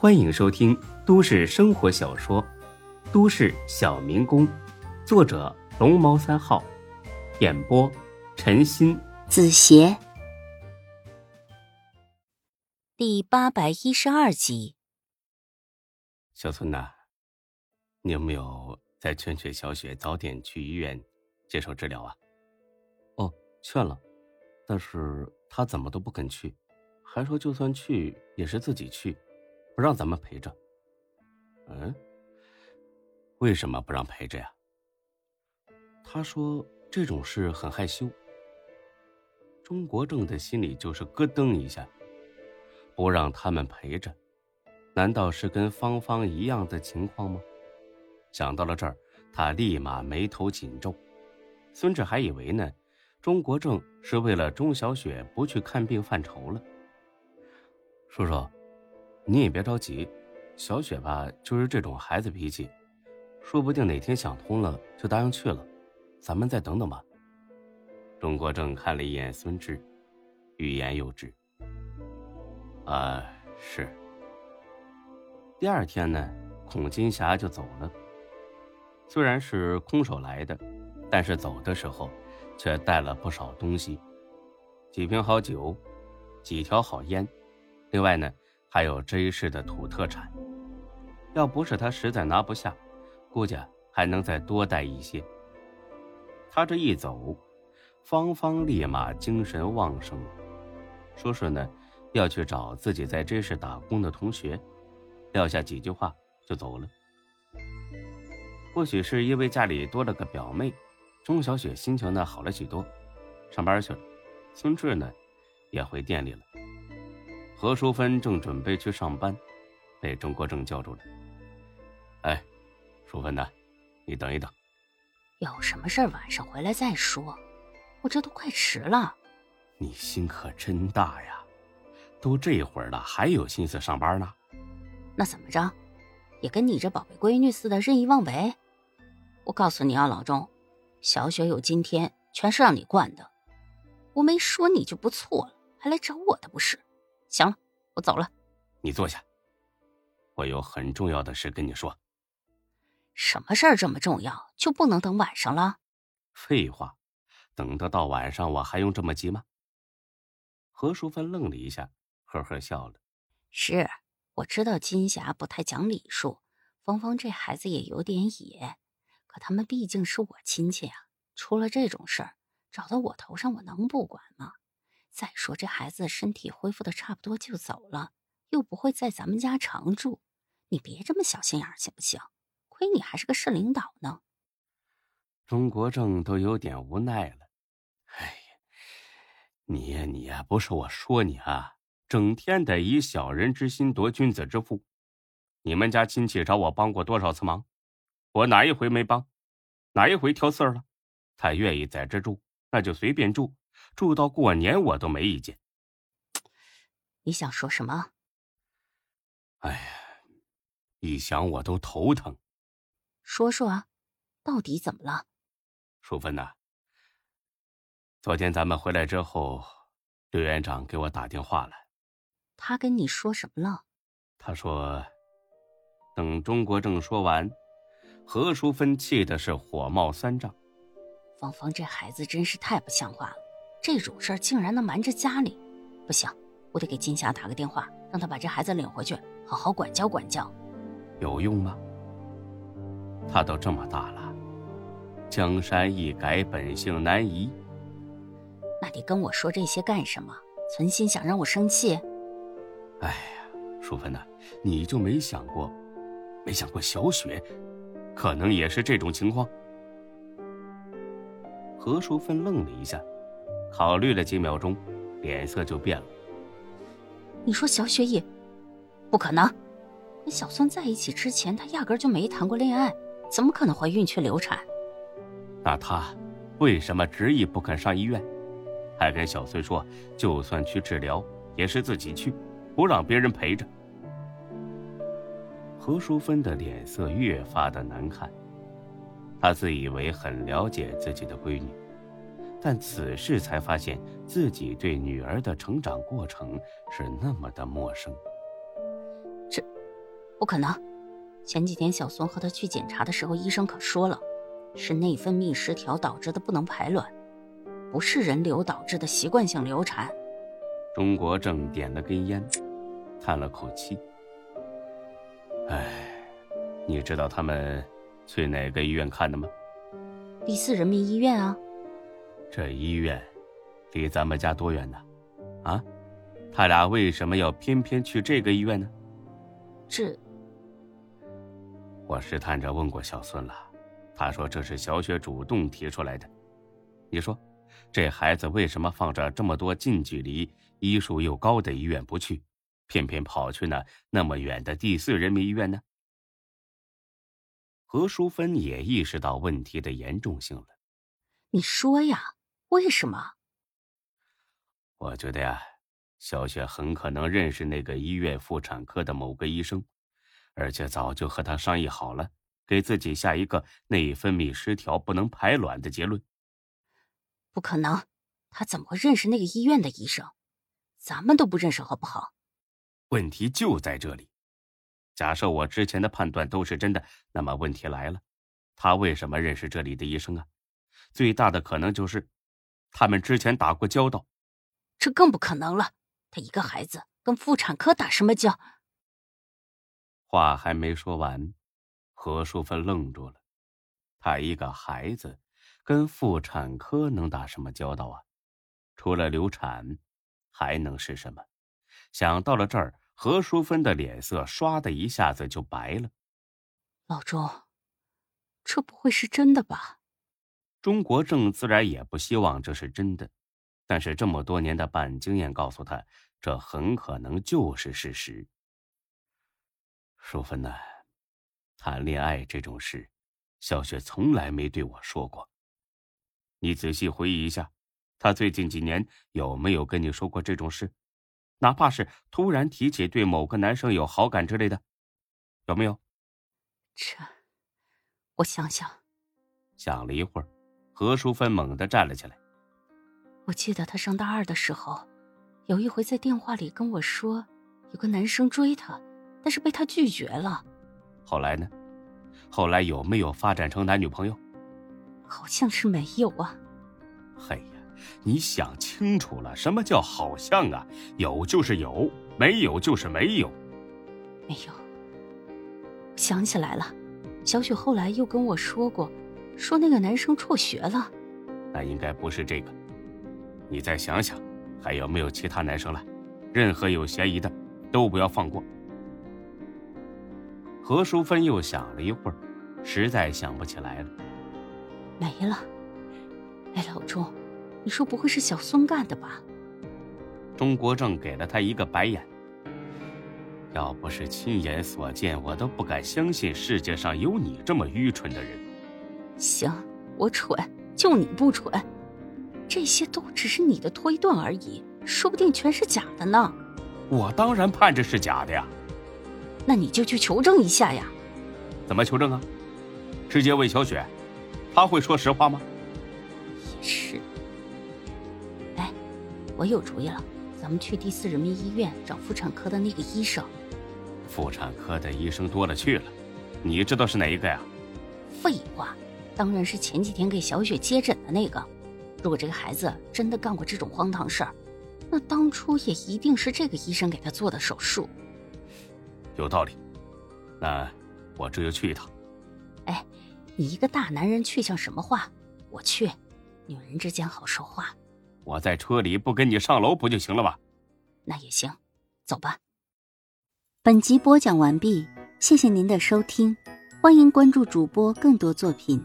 欢迎收听都市生活小说《都市小民工》，作者龙猫三号，演播陈鑫、子邪，第八百一十二集。小孙呐，你有没有再劝劝小雪早点去医院接受治疗啊？哦，劝了，但是她怎么都不肯去，还说就算去也是自己去。不让咱们陪着，嗯，为什么不让陪着呀？他说这种事很害羞。钟国正的心里就是咯噔一下，不让他们陪着，难道是跟芳芳一样的情况吗？想到了这儿，他立马眉头紧皱。孙志还以为呢，钟国正是为了钟小雪不去看病犯愁了。叔叔。你也别着急，小雪吧就是这种孩子脾气，说不定哪天想通了就答应去了，咱们再等等吧。钟国正看了一眼孙志，欲言又止。啊，是。第二天呢，孔金霞就走了。虽然是空手来的，但是走的时候却带了不少东西，几瓶好酒，几条好烟，另外呢。还有 J 市的土特产，要不是他实在拿不下，估计还能再多带一些。他这一走，芳芳立马精神旺盛了，说是呢要去找自己在 J 市打工的同学，撂下几句话就走了。或许是因为家里多了个表妹，钟小雪心情呢好了许多，上班去了。孙志呢也回店里了。何淑芬正准备去上班，被钟国正叫住了。哎，淑芬呐，你等一等。有什么事晚上回来再说，我这都快迟了。你心可真大呀，都这会儿了还有心思上班呢？那怎么着，也跟你这宝贝闺女似的任意妄为？我告诉你啊，老钟，小雪有今天全是让你惯的。我没说你就不错了，还来找我的不是？行了，我走了。你坐下，我有很重要的事跟你说。什么事儿这么重要，就不能等晚上了？废话，等得到晚上我还用这么急吗？何淑芬愣了一下，呵呵笑了。是，我知道金霞不太讲礼数，芳芳这孩子也有点野，可他们毕竟是我亲戚啊，出了这种事儿，找到我头上，我能不管吗？再说这孩子身体恢复的差不多就走了，又不会在咱们家常住，你别这么小心眼行不行？亏你还是个市领导呢。钟国正都有点无奈了。哎呀，你呀你呀，不是我说你啊，整天得以小人之心夺君子之腹。你们家亲戚找我帮过多少次忙，我哪一回没帮？哪一回挑刺儿了？他愿意在这住，那就随便住。住到过年我都没意见。你想说什么？哎呀，一想我都头疼。说说啊，到底怎么了？淑芬呐，昨天咱们回来之后，刘院长给我打电话了。他跟你说什么了？他说，等钟国正说完，何淑芬气的是火冒三丈。芳芳这孩子真是太不像话了。这种事儿竟然能瞒着家里，不行，我得给金霞打个电话，让她把这孩子领回去，好好管教管教。有用吗？他都这么大了，江山易改，本性难移。那你跟我说这些干什么？存心想让我生气？哎呀，淑芬呐，你就没想过，没想过小雪，可能也是这种情况？何淑芬愣了一下。考虑了几秒钟，脸色就变了。你说小雪也不可能，跟小孙在一起之前，她压根就没谈过恋爱，怎么可能怀孕却流产？那她为什么执意不肯上医院，还跟小孙说，就算去治疗也是自己去，不让别人陪着？何淑芬的脸色越发的难看，她自以为很了解自己的闺女。但此时才发现自己对女儿的成长过程是那么的陌生。这不可能。前几天小孙和他去检查的时候，医生可说了，是内分泌失调导致的不能排卵，不是人流导致的习惯性流产。钟国正点了根烟，叹了口气：“哎，你知道他们去哪个医院看的吗？第四人民医院啊。这医院离咱们家多远呢？啊，他俩为什么要偏偏去这个医院呢？这……”我试探着问过小孙了，他说这是小雪主动提出来的。你说，这孩子为什么放着这么多近距离、医术又高的医院不去，偏偏跑去那那么远的第四人民医院呢？何淑芬也意识到问题的严重性了。你说呀，为什么？我觉得呀，小雪很可能认识那个医院妇产科的某个医生。而且早就和他商议好了，给自己下一个内分泌失调不能排卵的结论。不可能，他怎么会认识那个医院的医生？咱们都不认识，好不好？问题就在这里。假设我之前的判断都是真的，那么问题来了：他为什么认识这里的医生啊？最大的可能就是，他们之前打过交道。这更不可能了。他一个孩子跟妇产科打什么交？话还没说完，何淑芬愣住了。她一个孩子，跟妇产科能打什么交道啊？除了流产，还能是什么？想到了这儿，何淑芬的脸色唰的一下子就白了。老钟，这不会是真的吧？钟国正自然也不希望这是真的，但是这么多年的办案经验告诉他，这很可能就是事实。淑芬呐，谈恋爱这种事，小雪从来没对我说过。你仔细回忆一下，她最近几年有没有跟你说过这种事？哪怕是突然提起对某个男生有好感之类的，有没有？这，我想想。想了一会儿，何淑芬猛地站了起来。我记得她上大二的时候，有一回在电话里跟我说，有个男生追她。但是被她拒绝了。后来呢？后来有没有发展成男女朋友？好像是没有啊。嘿呀，你想清楚了，什么叫好像啊？有就是有，没有就是没有。没有。想起来了，小雪后来又跟我说过，说那个男生辍学了。那应该不是这个。你再想想，还有没有其他男生了？任何有嫌疑的，都不要放过。何淑芬又想了一会儿，实在想不起来了。没了。哎，老钟，你说不会是小松干的吧？钟国正给了他一个白眼。要不是亲眼所见，我都不敢相信世界上有你这么愚蠢的人。行，我蠢，就你不蠢。这些都只是你的推断而已，说不定全是假的呢。我当然盼着是假的呀。那你就去求证一下呀。怎么求证啊？直接问小雪，她会说实话吗？也是。哎，我有主意了，咱们去第四人民医院找妇产科的那个医生。妇产科的医生多了去了，你知道是哪一个呀？废话，当然是前几天给小雪接诊的那个。如果这个孩子真的干过这种荒唐事儿，那当初也一定是这个医生给他做的手术。有道理，那我这就去一趟。哎，你一个大男人去像什么话？我去，女人之间好说话。我在车里不跟你上楼不就行了吗？那也行，走吧。本集播讲完毕，谢谢您的收听，欢迎关注主播更多作品。